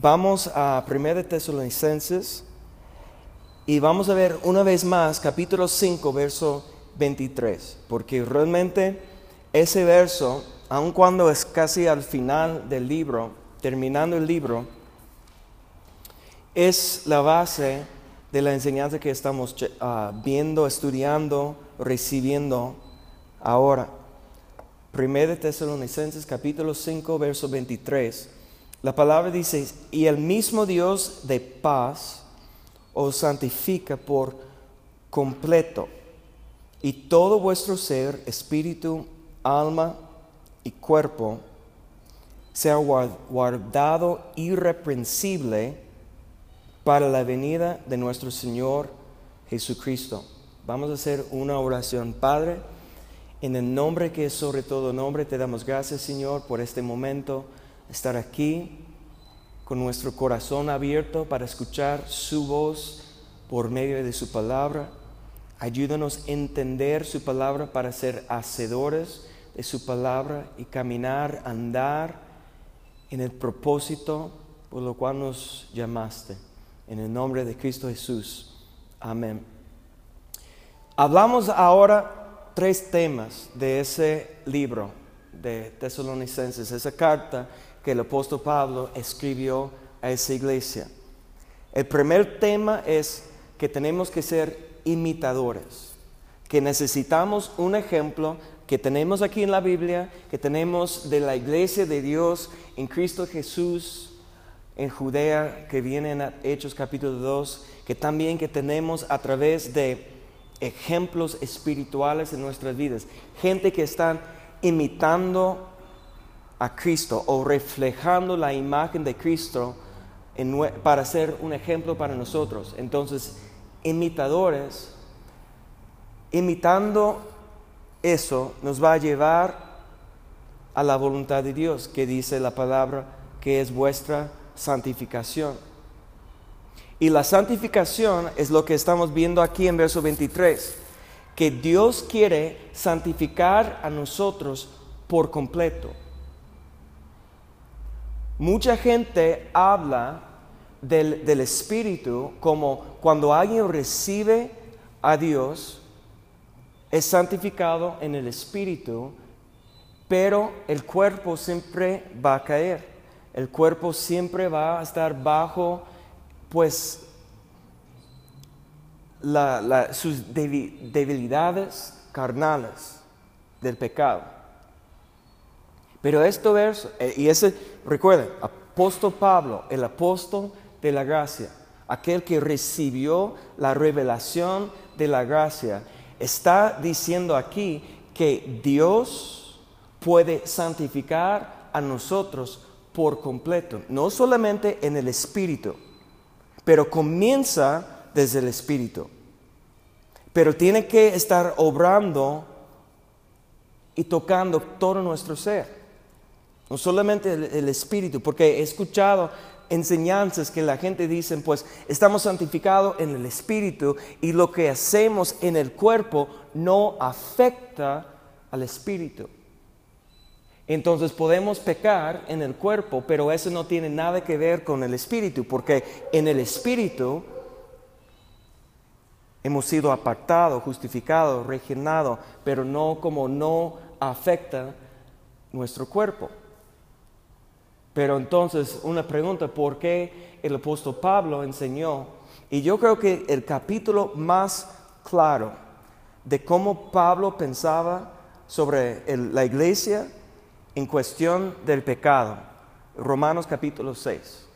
vamos a 1 Tesalonicenses y vamos a ver una vez más capítulo 5, verso 23, porque realmente ese verso, aun cuando es casi al final del libro, terminando el libro, es la base de la enseñanza que estamos ah, viendo, estudiando, recibiendo ahora. 1 Tesalonicenses capítulo 5, verso 23. La palabra dice, y el mismo Dios de paz os santifica por completo, y todo vuestro ser, espíritu, alma y cuerpo, sea guardado irreprensible para la venida de nuestro Señor Jesucristo. Vamos a hacer una oración, Padre. En el nombre que es sobre todo nombre, te damos gracias, Señor, por este momento, estar aquí con nuestro corazón abierto para escuchar su voz por medio de su palabra. Ayúdanos a entender su palabra para ser hacedores de su palabra y caminar, andar en el propósito por lo cual nos llamaste. En el nombre de Cristo Jesús. Amén. Hablamos ahora tres temas de ese libro de Tesalonicenses, esa carta que el apóstol Pablo escribió a esa iglesia. El primer tema es que tenemos que ser imitadores, que necesitamos un ejemplo que tenemos aquí en la Biblia, que tenemos de la iglesia de Dios en Cristo Jesús, en Judea, que viene en Hechos capítulo 2, que también que tenemos a través de ejemplos espirituales en nuestras vidas, gente que están imitando a Cristo o reflejando la imagen de Cristo para ser un ejemplo para nosotros. Entonces, imitadores, imitando eso, nos va a llevar a la voluntad de Dios, que dice la palabra que es vuestra santificación. Y la santificación es lo que estamos viendo aquí en verso 23, que Dios quiere santificar a nosotros por completo. Mucha gente habla del, del, Espíritu como cuando alguien recibe a Dios, es santificado en el Espíritu, pero el cuerpo siempre va a caer. El cuerpo siempre va a estar bajo pues sus debilidades carnales del pecado. Pero esto verso, eh, y ese, recuerden, apóstol Pablo, el apóstol de la gracia, aquel que recibió la revelación de la gracia, está diciendo aquí que Dios puede santificar a nosotros por completo, no solamente en el espíritu, pero comienza desde el Espíritu. Pero tiene que estar obrando y tocando todo nuestro ser. No solamente el, Espíritu, porque he escuchado enseñanzas que la gente dice, pues estamos santificados en el Espíritu y lo que hacemos en el cuerpo no afecta al Espíritu. Entonces podemos pecar en el cuerpo, pero eso no tiene nada que ver con el espíritu, porque en el espíritu hemos sido apartados, justificados, regenerados, pero no como no afecta nuestro cuerpo. Pero entonces una pregunta, ¿por qué el apóstol Pablo enseñó? Y yo creo que el capítulo más claro de cómo Pablo pensaba sobre la iglesia, en cuestión del pecado. Romanos capítulo 6.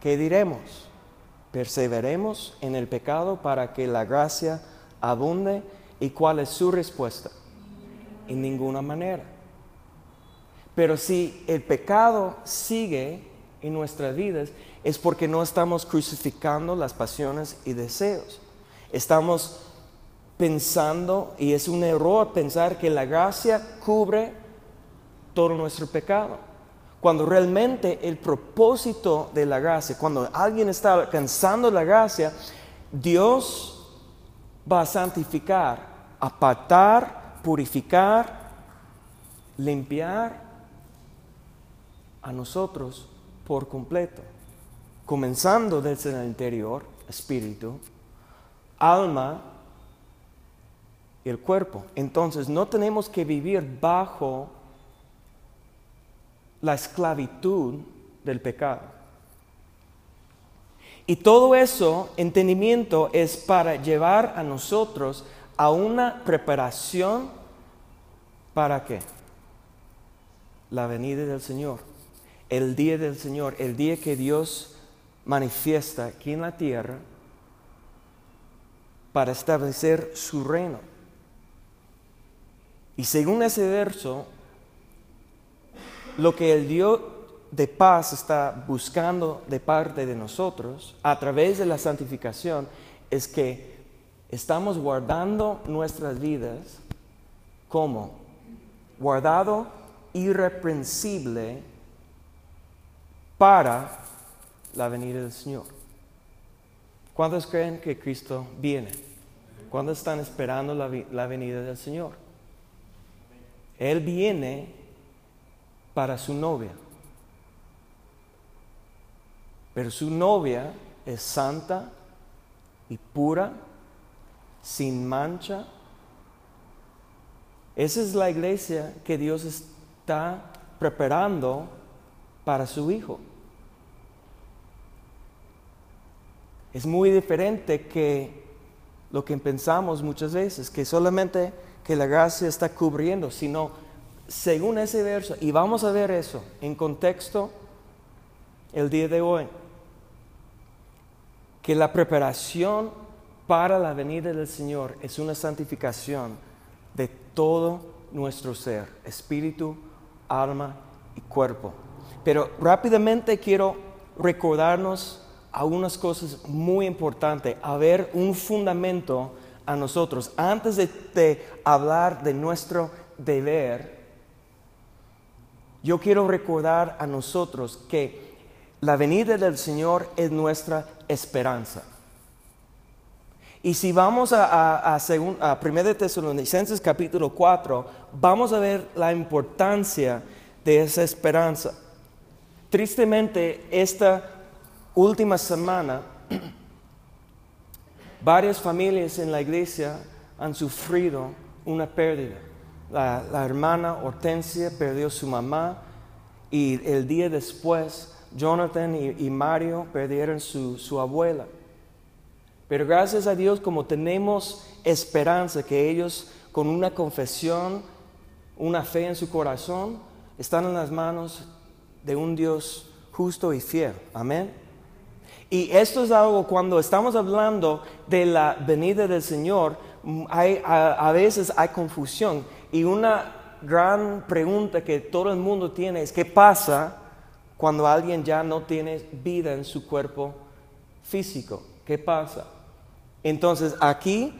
¿Qué diremos? ¿Perseveremos en el pecado para que la gracia abunde? ¿Y cuál es su respuesta? En ninguna manera. Pero si el pecado sigue en nuestras vidas, es porque no estamos crucificando las pasiones y deseos. Estamos pensando, y es un error pensar que la gracia cubre todo nuestro pecado. Cuando realmente el propósito de la gracia, cuando alguien está alcanzando la gracia, Dios va a santificar, apartar, purificar, limpiar a nosotros por completo, comenzando desde el interior, espíritu, alma y el cuerpo. Entonces no tenemos que vivir bajo la esclavitud del pecado. Y todo eso, entendimiento, es para llevar a nosotros a una preparación para qué? La venida del Señor, el día del Señor, el día que Dios manifiesta aquí en la tierra para establecer su reino. Y según ese verso, lo que el Dios de paz está buscando de parte de nosotros a través de la santificación es que estamos guardando nuestras vidas como guardado irreprensible para la venida del Señor. ¿Cuántos creen que Cristo viene? ¿Cuántos están esperando la, la venida del Señor? Él viene para su novia. Pero su novia es santa y pura, sin mancha. Esa es la iglesia que Dios está preparando para su Hijo. Es muy diferente que lo que pensamos muchas veces, que solamente que la gracia está cubriendo, sino según ese verso, y vamos a ver eso en contexto el día de hoy que la preparación para la venida del Señor es una santificación de todo nuestro ser, espíritu, alma y cuerpo. Pero rápidamente quiero recordarnos algunas cosas muy importantes, a ver un fundamento a nosotros. Antes de, hablar de nuestro deber, yo quiero recordar a nosotros que la venida del Señor es nuestra esperanza. Y si vamos a, a, a, 1 Tesalonicenses capítulo 4, vamos a ver la importancia de esa esperanza. Tristemente, esta última semana, varias familias en la iglesia han sufrido una pérdida. La, hermana Hortensia perdió su mamá y el día después Jonathan y, Mario perdieron su, su abuela. Pero gracias a Dios, como tenemos esperanza que ellos con una confesión, una fe en su corazón, están en las manos de un Dios justo y fiel. Amén. Y esto es algo cuando estamos hablando de la venida del Señor, hay, a, a, veces hay confusión. Y una gran pregunta que todo el mundo tiene es, ¿qué pasa cuando alguien ya no tiene vida en su cuerpo físico. ¿Qué pasa? Entonces aquí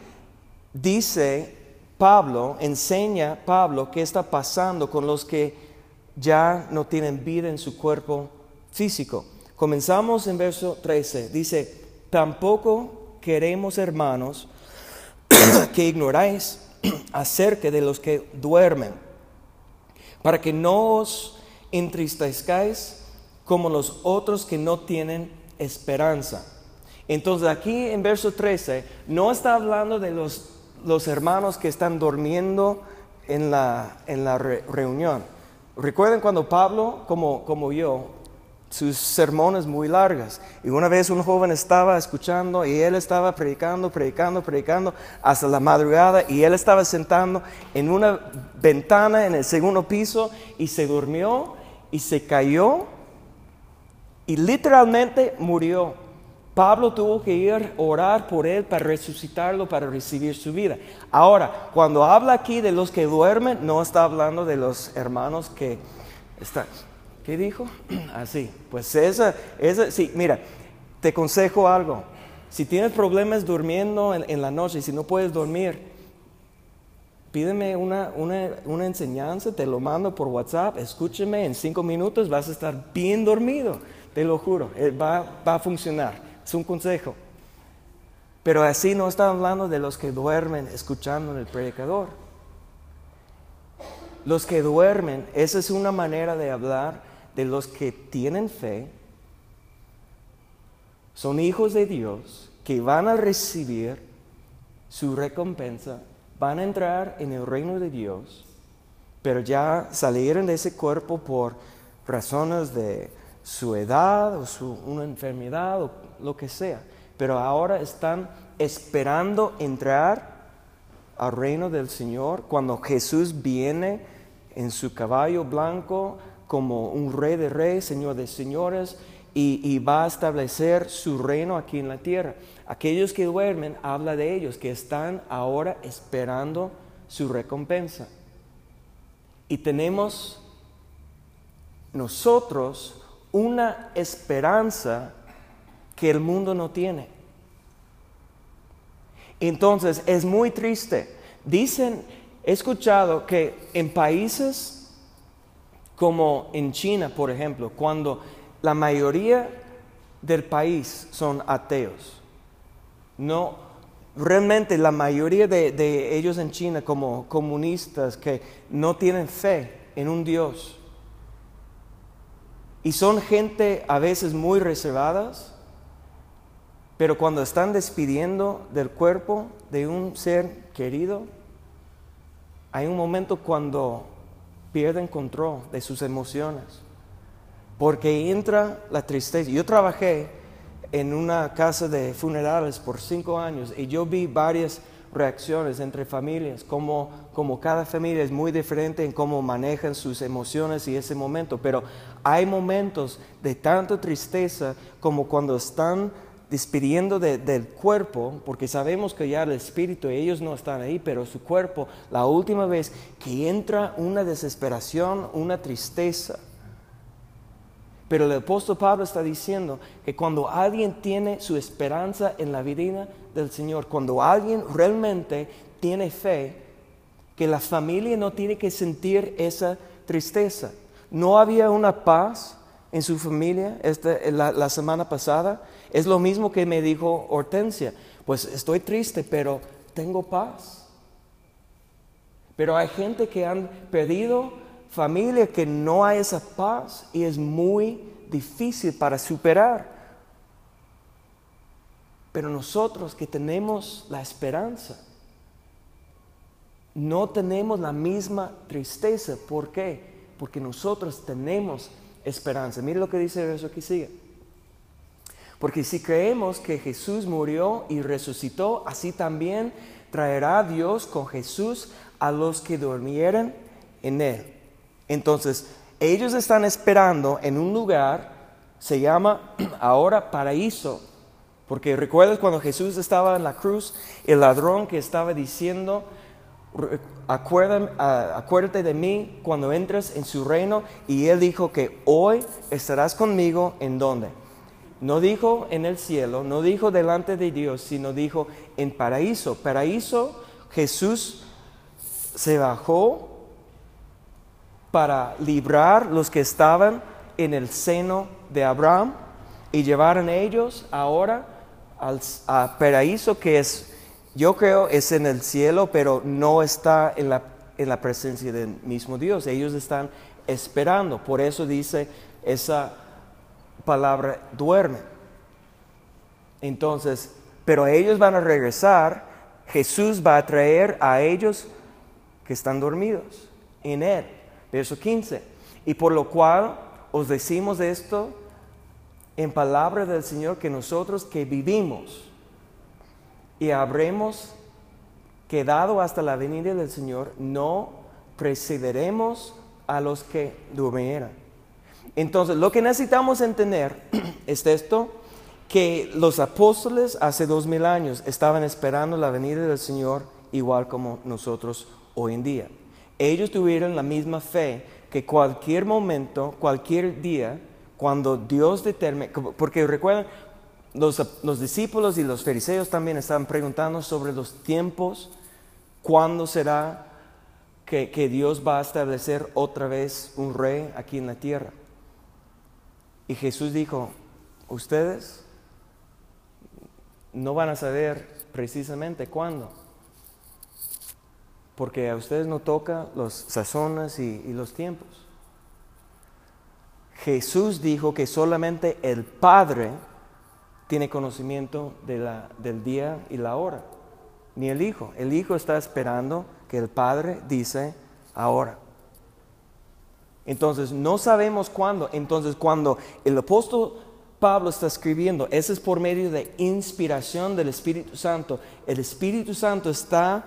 dice Pablo, enseña Pablo qué está pasando con los que ya no tienen vida en su cuerpo físico. Comenzamos en verso 13. Dice, tampoco queremos hermanos que ignoráis acerca de los que duermen, para que no os entristezcáis como los otros que no tienen esperanza. Entonces aquí en verso 13 no está hablando de los, los hermanos que están durmiendo en la, en la reunión. Recuerden cuando Pablo, como, como yo, sus sermones muy largas. Y una vez un joven estaba escuchando y él estaba predicando, predicando, predicando hasta la madrugada y él estaba sentando en una ventana en el segundo piso y se durmió y se cayó y literalmente murió. Pablo tuvo que ir a orar por él para resucitarlo, para recibir su vida. Ahora, cuando habla aquí de los que duermen, no está hablando de los hermanos que están. ¿Qué dijo? Así. pues esa, esa, sí, mira, te aconsejo algo. Si tienes problemas durmiendo en, la noche y si no puedes dormir, pídeme una, una, una, enseñanza, te lo mando por WhatsApp, escúcheme, en cinco minutos vas a estar bien dormido. Te lo juro, eh, va, a funcionar. Es un consejo. Pero así no está hablando de los que duermen escuchando en el predicador. Los que duermen, esa es una manera de hablar de los que tienen fe, son hijos de Dios, que van a recibir su recompensa, van a entrar en el reino de Dios, pero ya salieron de ese cuerpo por razones de su edad o su, una enfermedad o lo que sea, pero ahora están esperando entrar al reino del Señor cuando Jesús viene en su caballo blanco como un rey de reyes, señor de señores, y, va a establecer su reino aquí en la tierra. Aquellos que duermen, habla de ellos, que están ahora esperando su recompensa. Y tenemos nosotros una esperanza que el mundo no tiene. Entonces es muy triste. Dicen, he escuchado que en países como en China, por ejemplo, cuando la mayoría del país son ateos, no, realmente la mayoría de, ellos en China como comunistas que no tienen fe en un Dios, y son gente a veces muy reservadas, pero cuando están despidiendo del cuerpo de un ser querido, hay un momento cuando pierden control de sus emociones, porque entra la tristeza. Yo trabajé en una casa de funerales por cinco años y yo vi varias reacciones entre familias, como, como cada familia es muy diferente en cómo manejan sus emociones y ese momento, pero hay momentos de tanta tristeza como cuando están despidiendo del cuerpo, porque sabemos que ya el espíritu, ellos no están ahí, pero su cuerpo, la última vez que entra una desesperación, una tristeza. Pero el apóstol Pablo está diciendo que cuando alguien tiene su esperanza en la vida del Señor, cuando alguien realmente tiene fe, que la familia no tiene que sentir esa tristeza. No había una paz en su familia este, la, semana pasada. Es lo mismo que me dijo Hortensia. Pues estoy triste, pero tengo paz. Pero hay gente que han perdido familia que no hay esa paz y es muy difícil para superar. Pero nosotros que tenemos la esperanza, no tenemos la misma tristeza. ¿Por qué? Porque nosotros tenemos esperanza. Mire lo que dice el verso que sigue. Porque si creemos que Jesús murió y resucitó, así también traerá Dios con Jesús a los que durmieran en él. Entonces, ellos están esperando en un lugar, se llama ahora paraíso, porque recuerdas cuando Jesús estaba en la cruz, el ladrón que estaba diciendo, acuérdate de mí cuando entres en su reino. Y él dijo que hoy estarás conmigo en donde. No dijo en el cielo, no dijo delante de Dios, sino dijo en paraíso. Paraíso, Jesús se bajó para librar los que estaban en el seno de Abraham y llevaron ellos ahora al paraíso que es yo creo es en el cielo, pero no está en la, en la presencia del mismo Dios. Ellos están esperando. Por eso dice esa palabra duerme. Entonces, pero ellos van a regresar. Jesús va a traer a ellos que están dormidos en Él. Verso 15. Y por lo cual os decimos esto en palabra del Señor que nosotros que vivimos y habremos quedado hasta la venida del Señor, no precederemos a los que durmieran. Entonces, lo que necesitamos entender es esto, que los apóstoles hace dos mil años estaban esperando la venida del Señor igual como nosotros hoy en día. Ellos tuvieron la misma fe que cualquier momento, cualquier día, cuando Dios determine, porque recuerden, los, discípulos y los fariseos también estaban preguntando sobre los tiempos, cuándo será que, que, Dios va a establecer otra vez un rey aquí en la tierra. Y Jesús dijo, ustedes no van a saber precisamente cuándo, porque a ustedes no toca los sazones y los tiempos. Jesús dijo que solamente el Padre tiene conocimiento de la, del día y la hora, ni el Hijo. El Hijo está esperando que el Padre dice ahora. Entonces, no sabemos cuándo. Entonces, cuando el apóstol Pablo está escribiendo, ese es por medio de inspiración del Espíritu Santo. El Espíritu Santo está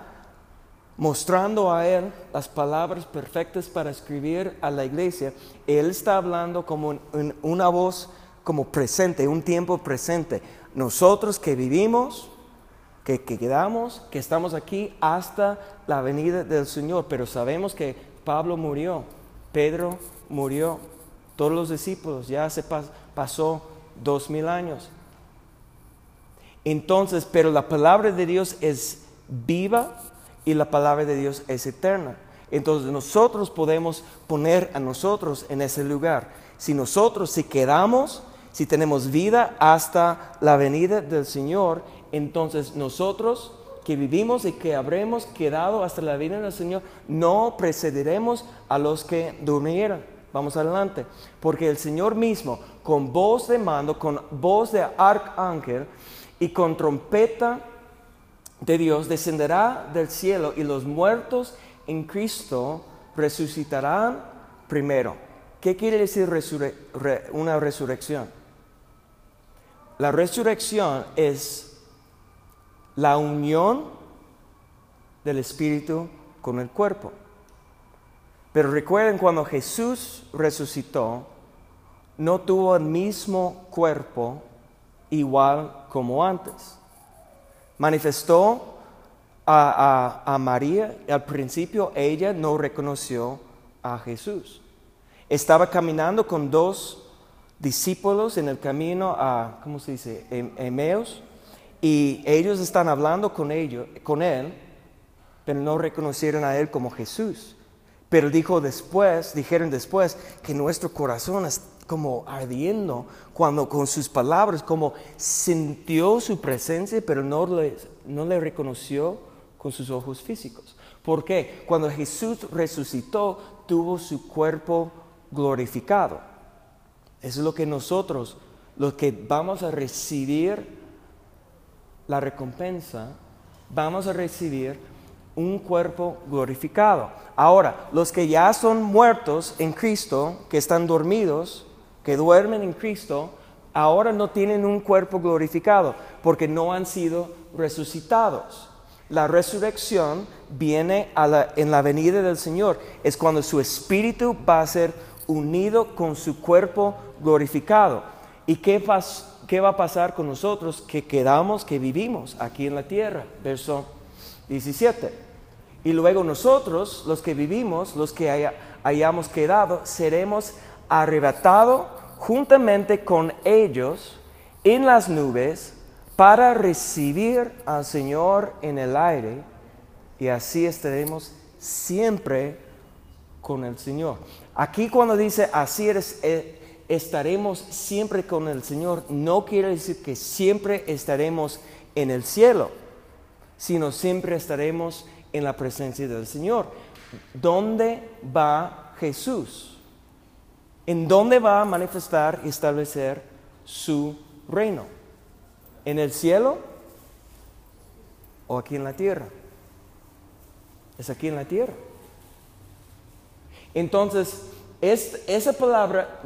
mostrando a él las palabras perfectas para escribir a la iglesia. Él está hablando como en una voz como presente, un tiempo presente. Nosotros que vivimos, que, que, quedamos, que estamos aquí hasta la venida del Señor, pero sabemos que Pablo murió, Pedro murió, todos los discípulos, ya se pasó dos mil años. Entonces, pero la palabra de Dios es viva y la palabra de Dios es eterna. Entonces nosotros podemos poner a nosotros en ese lugar. Si nosotros, si quedamos, si tenemos vida hasta la venida del Señor, entonces nosotros que vivimos y que habremos quedado hasta la venida del Señor, no precederemos a los que durmieron. Vamos adelante. Porque el Señor mismo, con voz de mando, con voz de arcángel y con trompeta de Dios, descenderá del cielo y los muertos en Cristo resucitarán primero. ¿Qué quiere decir una resurrección? La resurrección es la unión del espíritu con el cuerpo. Pero recuerden cuando Jesús resucitó, no tuvo el mismo cuerpo igual como antes. Manifestó a, María, al principio ella no reconoció a Jesús. Estaba caminando con dos discípulos en el camino a, ¿cómo se dice?, em, Emeos, y ellos están hablando con, ellos, con él, pero no reconocieron a él como Jesús. Pero dijo después, dijeron después, que nuestro corazón es como ardiendo cuando con sus palabras, como sintió su presencia, pero no le, no le reconoció con sus ojos físicos. ¿Por qué? Cuando Jesús resucitó, tuvo su cuerpo glorificado. Es lo que nosotros, los que vamos a recibir la recompensa, vamos a recibir un cuerpo glorificado. Ahora, los que ya son muertos en Cristo, que están dormidos, que duermen en Cristo, ahora no tienen un cuerpo glorificado porque no han sido resucitados. La resurrección viene en la venida del Señor. Es cuando su espíritu va a ser unido con su cuerpo glorificado. ¿Y qué, qué va a pasar con nosotros que quedamos, que vivimos aquí en la tierra? Verso 17. Y luego nosotros, los que vivimos, los que hayamos quedado, seremos arrebatados juntamente con ellos en las nubes para recibir al Señor en el aire y así estaremos siempre con el Señor. Aquí cuando dice así eres, eh, estaremos siempre con el Señor, no quiere decir que siempre estaremos en el cielo, sino siempre estaremos en la presencia del Señor. ¿Dónde va Jesús? ¿En dónde va a manifestar y establecer su reino? ¿En el cielo o aquí en la tierra? Es aquí en la tierra. Entonces, esa palabra,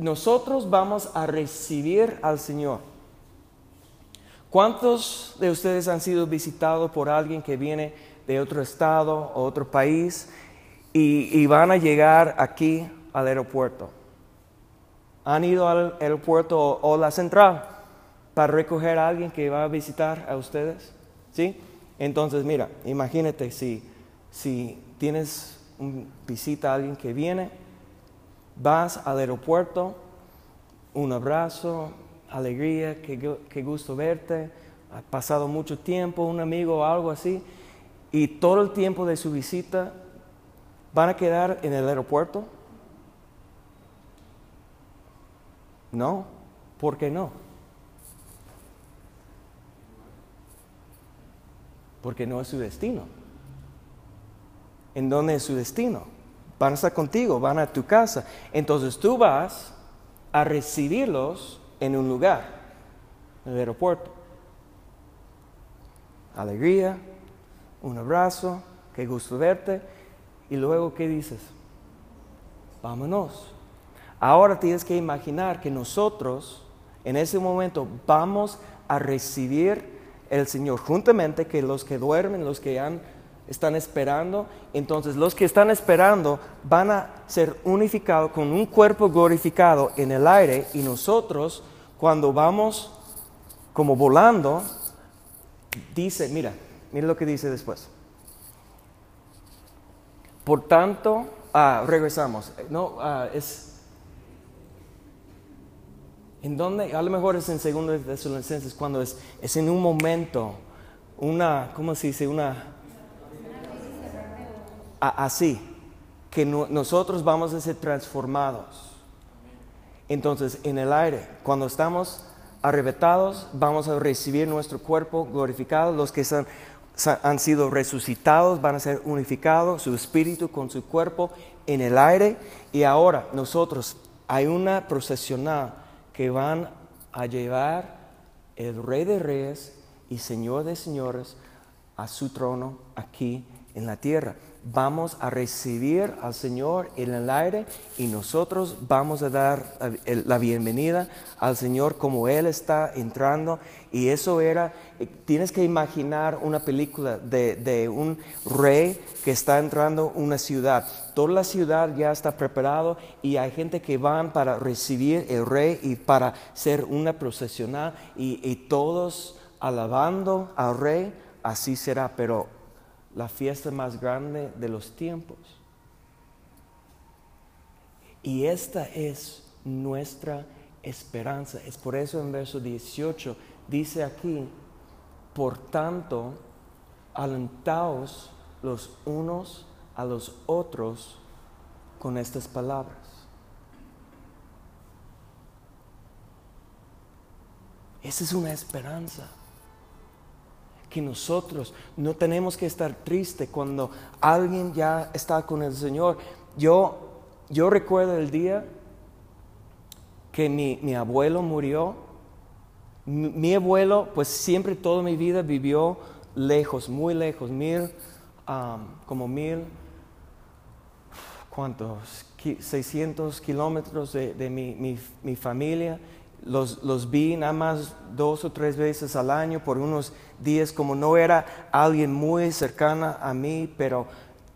nosotros vamos a recibir al Señor. ¿Cuántos de ustedes han sido visitados por alguien que viene de otro estado o otro país y, van a llegar aquí al aeropuerto? ¿Han ido al aeropuerto o, la central para recoger a alguien que va a visitar a ustedes? ¿Sí? Entonces, mira, imagínate si, si tienes visita a alguien que viene, vas al aeropuerto, un abrazo, alegría, qué, gusto verte, ha pasado mucho tiempo, un amigo o algo así, y todo el tiempo de su visita van a quedar en el aeropuerto. No, ¿por qué no? Porque no es su destino en dónde es su destino. Van a estar contigo, van a tu casa. Entonces tú vas a recibirlos en un lugar, en el aeropuerto. Alegría, un abrazo, qué gusto verte. Y luego, ¿qué dices? Vámonos. Ahora tienes que imaginar que nosotros en ese momento vamos a recibir el Señor juntamente que los que duermen, los que han, están esperando. Entonces los que están esperando van a ser unificados con un cuerpo glorificado en el aire y nosotros cuando vamos como volando, dice, mira, mira lo que dice después. Por tanto, ah, regresamos. No, ah, es ¿En dónde? A lo mejor es en segundo de Tesalonicenses, cuando es, es en un momento, una, ¿cómo se dice? Una... así, que nosotros vamos a ser transformados. Entonces, en el aire, cuando estamos arrebatados, vamos a recibir nuestro cuerpo glorificado. Los que han sido resucitados van a ser unificados, su espíritu con su cuerpo en el aire. Y ahora nosotros, hay una procesional que van a llevar el Rey de Reyes y Señor de Señores a su trono aquí en la tierra. Vamos a recibir al Señor en el aire y nosotros vamos a dar la bienvenida al Señor como Él está entrando. Y eso era, eh, tienes que imaginar una película de, de un rey que está entrando una ciudad. Toda la ciudad ya está preparado y hay gente que van para recibir el rey y para ser una procesional y todos alabando al rey. Así será, pero la fiesta más grande de los tiempos. Y esta es nuestra esperanza. Es por eso en verso 18 dice aquí, por tanto, alentaos los unos a los otros con estas palabras. Esa es una esperanza que nosotros no tenemos que estar tristes cuando alguien ya está con el Señor. Yo, yo recuerdo el día que mi, abuelo murió. Mi, abuelo, pues siempre toda mi vida vivió lejos, muy lejos, mil, como mil, ¿cuántos? 600 kilómetros de, mi, mi familia los, vi nada más dos o tres veces al año por unos días, como no era alguien muy cercana a mí, pero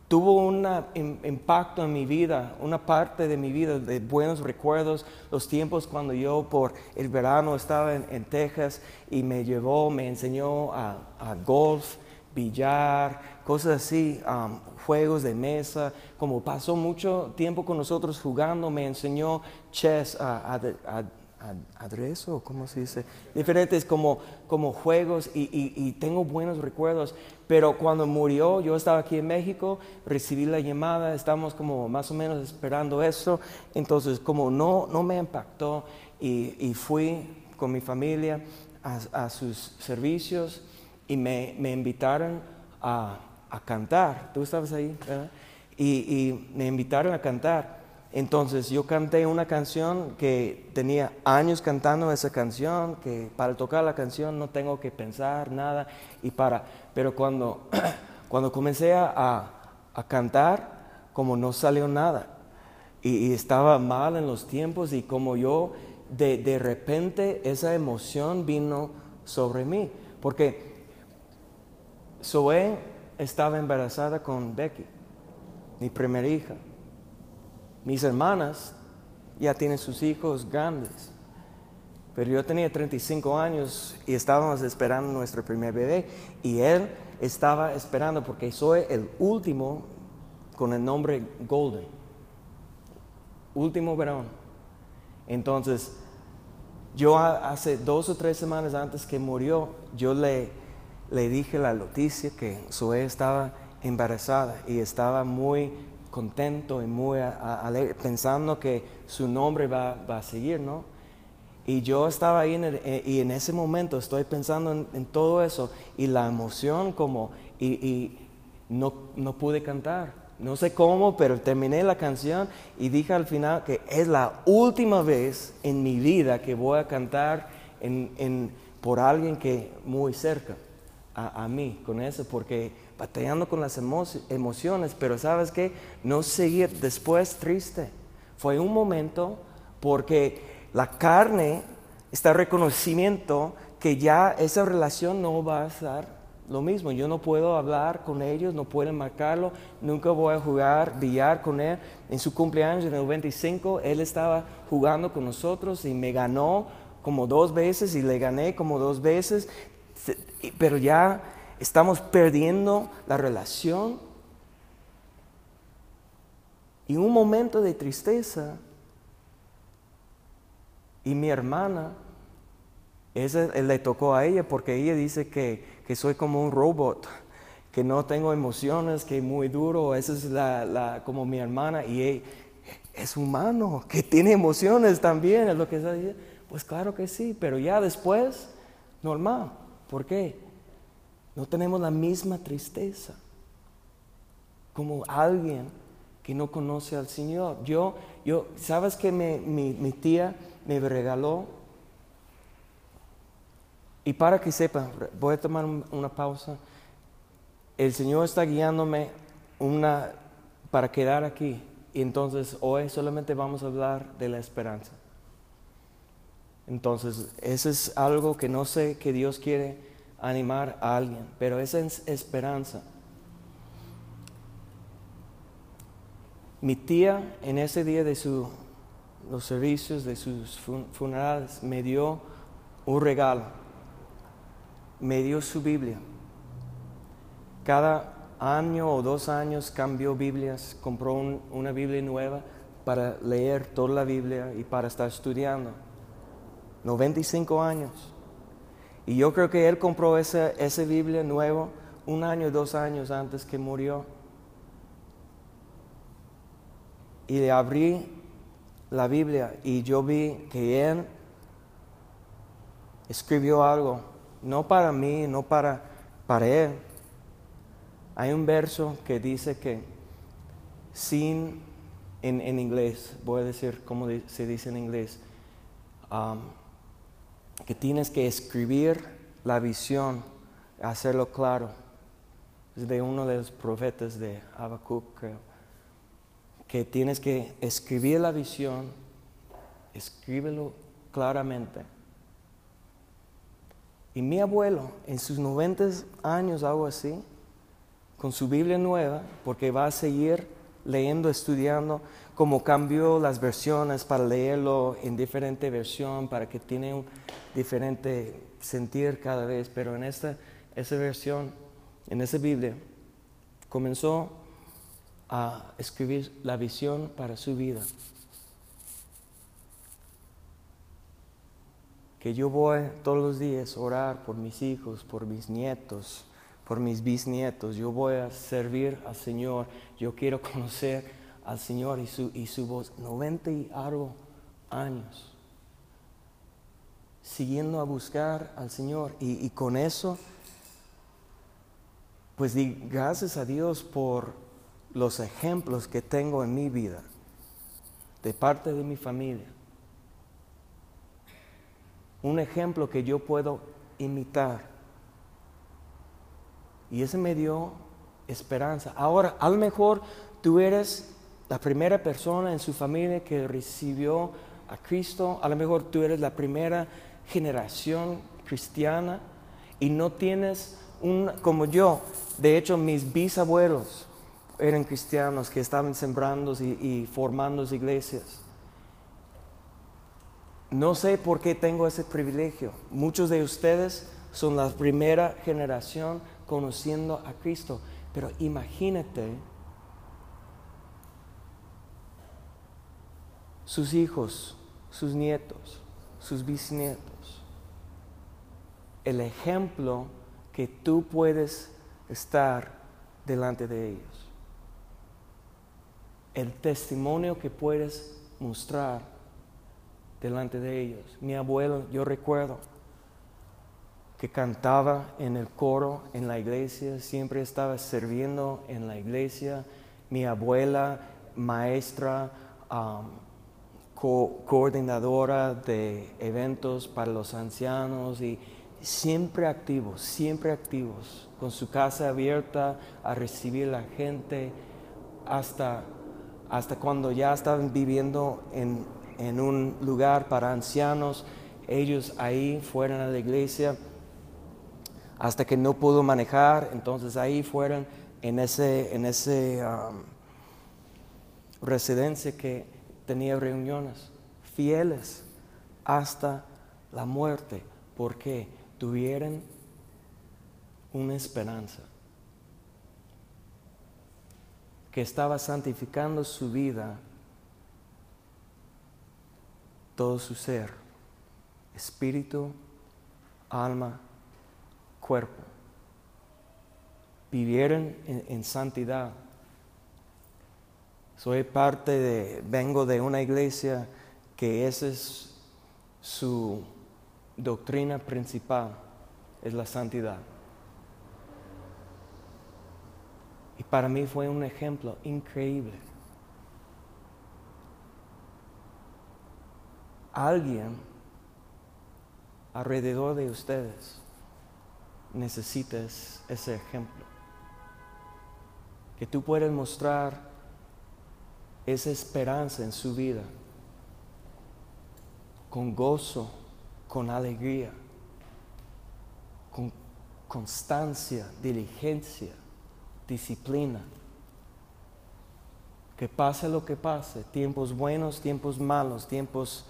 tuvo un impacto en mi vida, una parte de mi vida de buenos recuerdos, los tiempos cuando yo por el verano estaba en, Texas y me llevó, me enseñó a, golf, billar, cosas así, um, juegos de mesa, como pasó mucho tiempo con nosotros jugando, me enseñó chess, a adreso, ¿cómo se dice? Diferentes como, como juegos y, tengo buenos recuerdos. Pero cuando murió, yo estaba aquí en México, recibí la llamada, estamos como más o menos esperando eso. Entonces, como no, no me impactó y, fui con mi familia a, sus servicios y me, invitaron a, cantar. Tú estabas ahí, ¿verdad? y me invitaron a cantar. Entonces yo canté una canción que tenía años cantando esa canción, que para tocar la canción no tengo que pensar nada y para, pero cuando, cuando comencé a, cantar, como no salió nada y, estaba mal en los tiempos y como yo de, de repente esa emoción vino sobre mí, porque Zoe estaba embarazada con Becky, mi primera hija. Mis hermanas ya tienen sus hijos grandes, pero yo tenía 35 años y estábamos esperando nuestro primer bebé. Y él estaba esperando porque soy el último con el nombre Golden, último verón. Entonces, yo hace dos o tres semanas antes que murió, yo le, le dije la noticia que Zoe estaba embarazada y estaba muy contento y muy alegre, pensando que su nombre va, a seguir, ¿no? Y yo estaba ahí eh, y en ese momento estoy pensando en, todo eso y la emoción como, y, no, no, pude cantar. No sé cómo, pero terminé la canción y dije al final que es la última vez en mi vida que voy a cantar por alguien que muy cerca a, mí con eso, porque batallando con las emociones, pero sabes qué, no seguir después triste. Fue un momento porque la carne está reconocimiento que ya esa relación no va a ser lo mismo. Yo no puedo hablar con ellos, no pueden marcarlo, nunca voy a jugar billar con él. En su cumpleaños, en el 95, él estaba jugando con nosotros y me ganó como dos veces y le gané como dos veces, pero ya estamos perdiendo la relación. Y un momento de tristeza, y mi hermana ese le tocó a ella porque ella dice que, soy como un robot, que no tengo emociones, que muy duro. Esa es la, como mi hermana y es humano, que tiene emociones también, es lo que está diciendo. Pues claro que sí, pero ya después, normal. ¿Por qué? No tenemos la misma tristeza como alguien que no conoce al Señor. Yo, yo, ¿sabes que mi, mi tía me regaló y para que sepan, voy a tomar una pausa. El Señor está guiándome una, para quedar aquí. Y entonces hoy solamente vamos a hablar de la esperanza. Entonces, eso es algo que no sé que Dios quiere animar a alguien, pero esa es esperanza. Mi tía en ese día de los servicios de sus funerales me dio un regalo me dio su Biblia. Cada año o dos años cambió Biblias, compró una Biblia nueva para leer toda la Biblia y para estar estudiando. 95 años. Y yo creo que él compró esa, esa Biblia nueva un año dos años antes que murió. Y le abrí la Biblia y yo vi que él escribió algo no para mí, no para, para Él. Hay un verso que dice que sin, en, inglés, voy a decir cómo se dice en inglés, um, que tienes que escribir la visión, hacerlo claro. Es de uno de los profetas de Habacuc, creo. Que tienes que escribir la visión, escríbelo claramente y mi abuelo, en sus 90 años, algo así, con su Biblia nueva, porque va a seguir leyendo, estudiando, como cambió las versiones para leerlo en diferente versión, para que tiene un diferente sentir cada vez, pero en esta esa versión, en esa Biblia, comenzó a escribir la visión para su vida. que yo voy todos los días a orar por mis hijos, por mis nietos, por mis bisnietos. Yo voy a servir al Señor. Yo quiero conocer al Señor y su, y su voz. 90 y algo años. Siguiendo a buscar al Señor. Y, y con eso, pues di gracias a Dios por los ejemplos que tengo en mi vida, de parte de mi familia un ejemplo que yo puedo imitar. Y ese me dio esperanza. Ahora, a lo mejor tú eres la primera persona en su familia que recibió a Cristo, a lo mejor tú eres la primera generación cristiana y no tienes un, como yo, de hecho mis bisabuelos eran cristianos que estaban sembrando y, y formando iglesias. No sé por qué tengo ese privilegio. Muchos de ustedes son la primera generación conociendo a Cristo, pero imagínate sus hijos, sus nietos, sus bisnietos. El ejemplo que tú puedes estar delante de ellos. El testimonio que puedes mostrar delante de ellos. Mi abuelo, yo recuerdo que cantaba en el coro en la iglesia, siempre estaba sirviendo en la iglesia. Mi abuela, maestra, co- coordinadora de eventos para los ancianos y siempre activos, siempre activos, con su casa abierta a recibir a la gente hasta, hasta cuando ya estaban viviendo en, en un lugar para ancianos, ellos ahí fueron a la iglesia hasta que no pudo manejar, entonces ahí fueron en ese, en ese um, residencia que tenía reuniones, fieles hasta la muerte, porque tuvieron una esperanza que estaba santificando su vida, todo su ser, espíritu, alma, cuerpo. Vivieron en, santidad. Soy parte de, vengo de una iglesia que esa es su doctrina principal, es la santidad. Y para mí fue un ejemplo increíble. Alguien alrededor de ustedes necesita es- ese ejemplo. Que tú puedes mostrar esa esperanza en su vida con gozo, con alegría, con constancia, diligencia, disciplina. Que pase lo que pase, tiempos buenos, tiempos malos, tiempos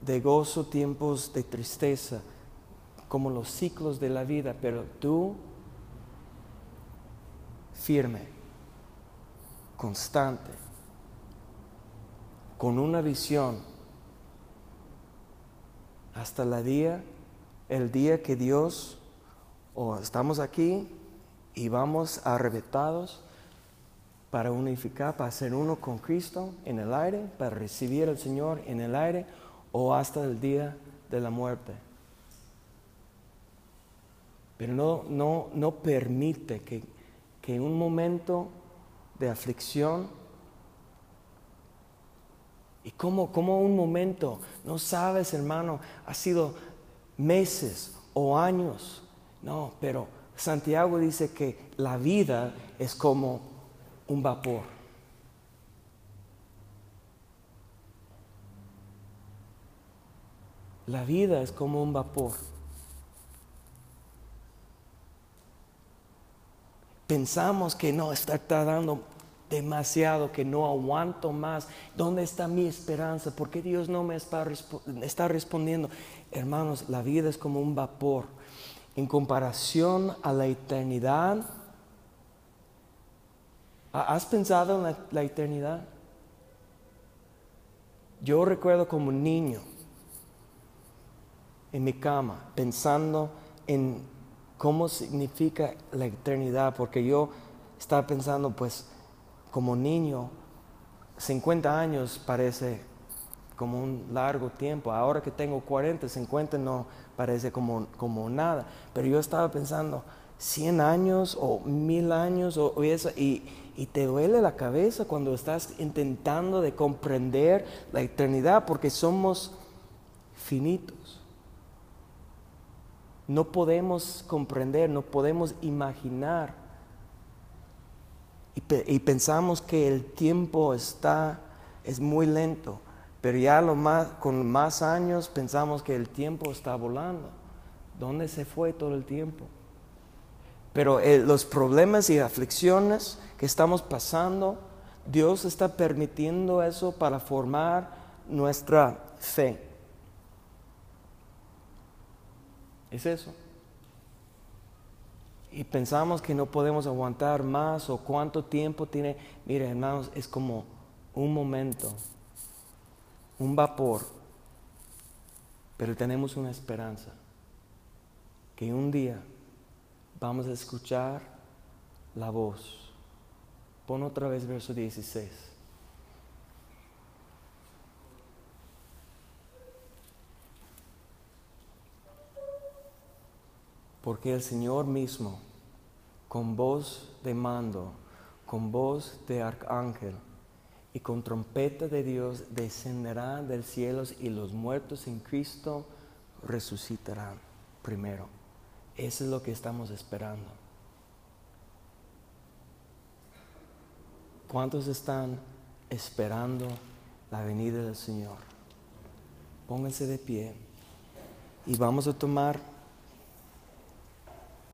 de gozo, tiempos de tristeza, como los ciclos de la vida, pero tú firme, constante, con una visión hasta la día, el día que Dios, o estamos aquí y vamos arrebatados para unificar, para ser uno con Cristo en el aire, para recibir al Señor en el aire, o hasta el día de la muerte. Pero no, no, no permite que, que en un momento de aflicción, y como, como un momento, no sabes hermano, ha sido meses o años, no, pero Santiago dice que la vida es como un vapor. La vida es como un vapor. Pensamos que no, está tardando demasiado, que no aguanto más. ¿Dónde está mi esperanza? ¿Por qué Dios no me está, respo- está respondiendo? Hermanos, la vida es como un vapor. En comparación a la eternidad, ¿ha- ¿has pensado en la, la eternidad? Yo recuerdo como niño en mi cama pensando en cómo significa la eternidad, porque yo estaba pensando, pues, como niño, 50 años parece como un largo tiempo, ahora que tengo 40, 50 no parece como, como nada, pero yo estaba pensando, 100 años o mil años o, o eso, y, y te duele la cabeza cuando estás intentando de comprender la eternidad, porque somos finitos. No podemos comprender, no podemos imaginar. Y, pe- y pensamos que el tiempo está, es muy lento, pero ya lo más, con más años pensamos que el tiempo está volando. ¿Dónde se fue todo el tiempo? Pero eh, los problemas y aflicciones que estamos pasando, Dios está permitiendo eso para formar nuestra fe. Es eso. Y pensamos que no podemos aguantar más o cuánto tiempo tiene. Mire, hermanos, es como un momento, un vapor. Pero tenemos una esperanza. Que un día vamos a escuchar la voz. Pon otra vez verso 16. Porque el Señor mismo, con voz de mando, con voz de arcángel y con trompeta de Dios descenderá del cielo y los muertos en Cristo resucitarán primero. Eso es lo que estamos esperando. ¿Cuántos están esperando la venida del Señor? Pónganse de pie y vamos a tomar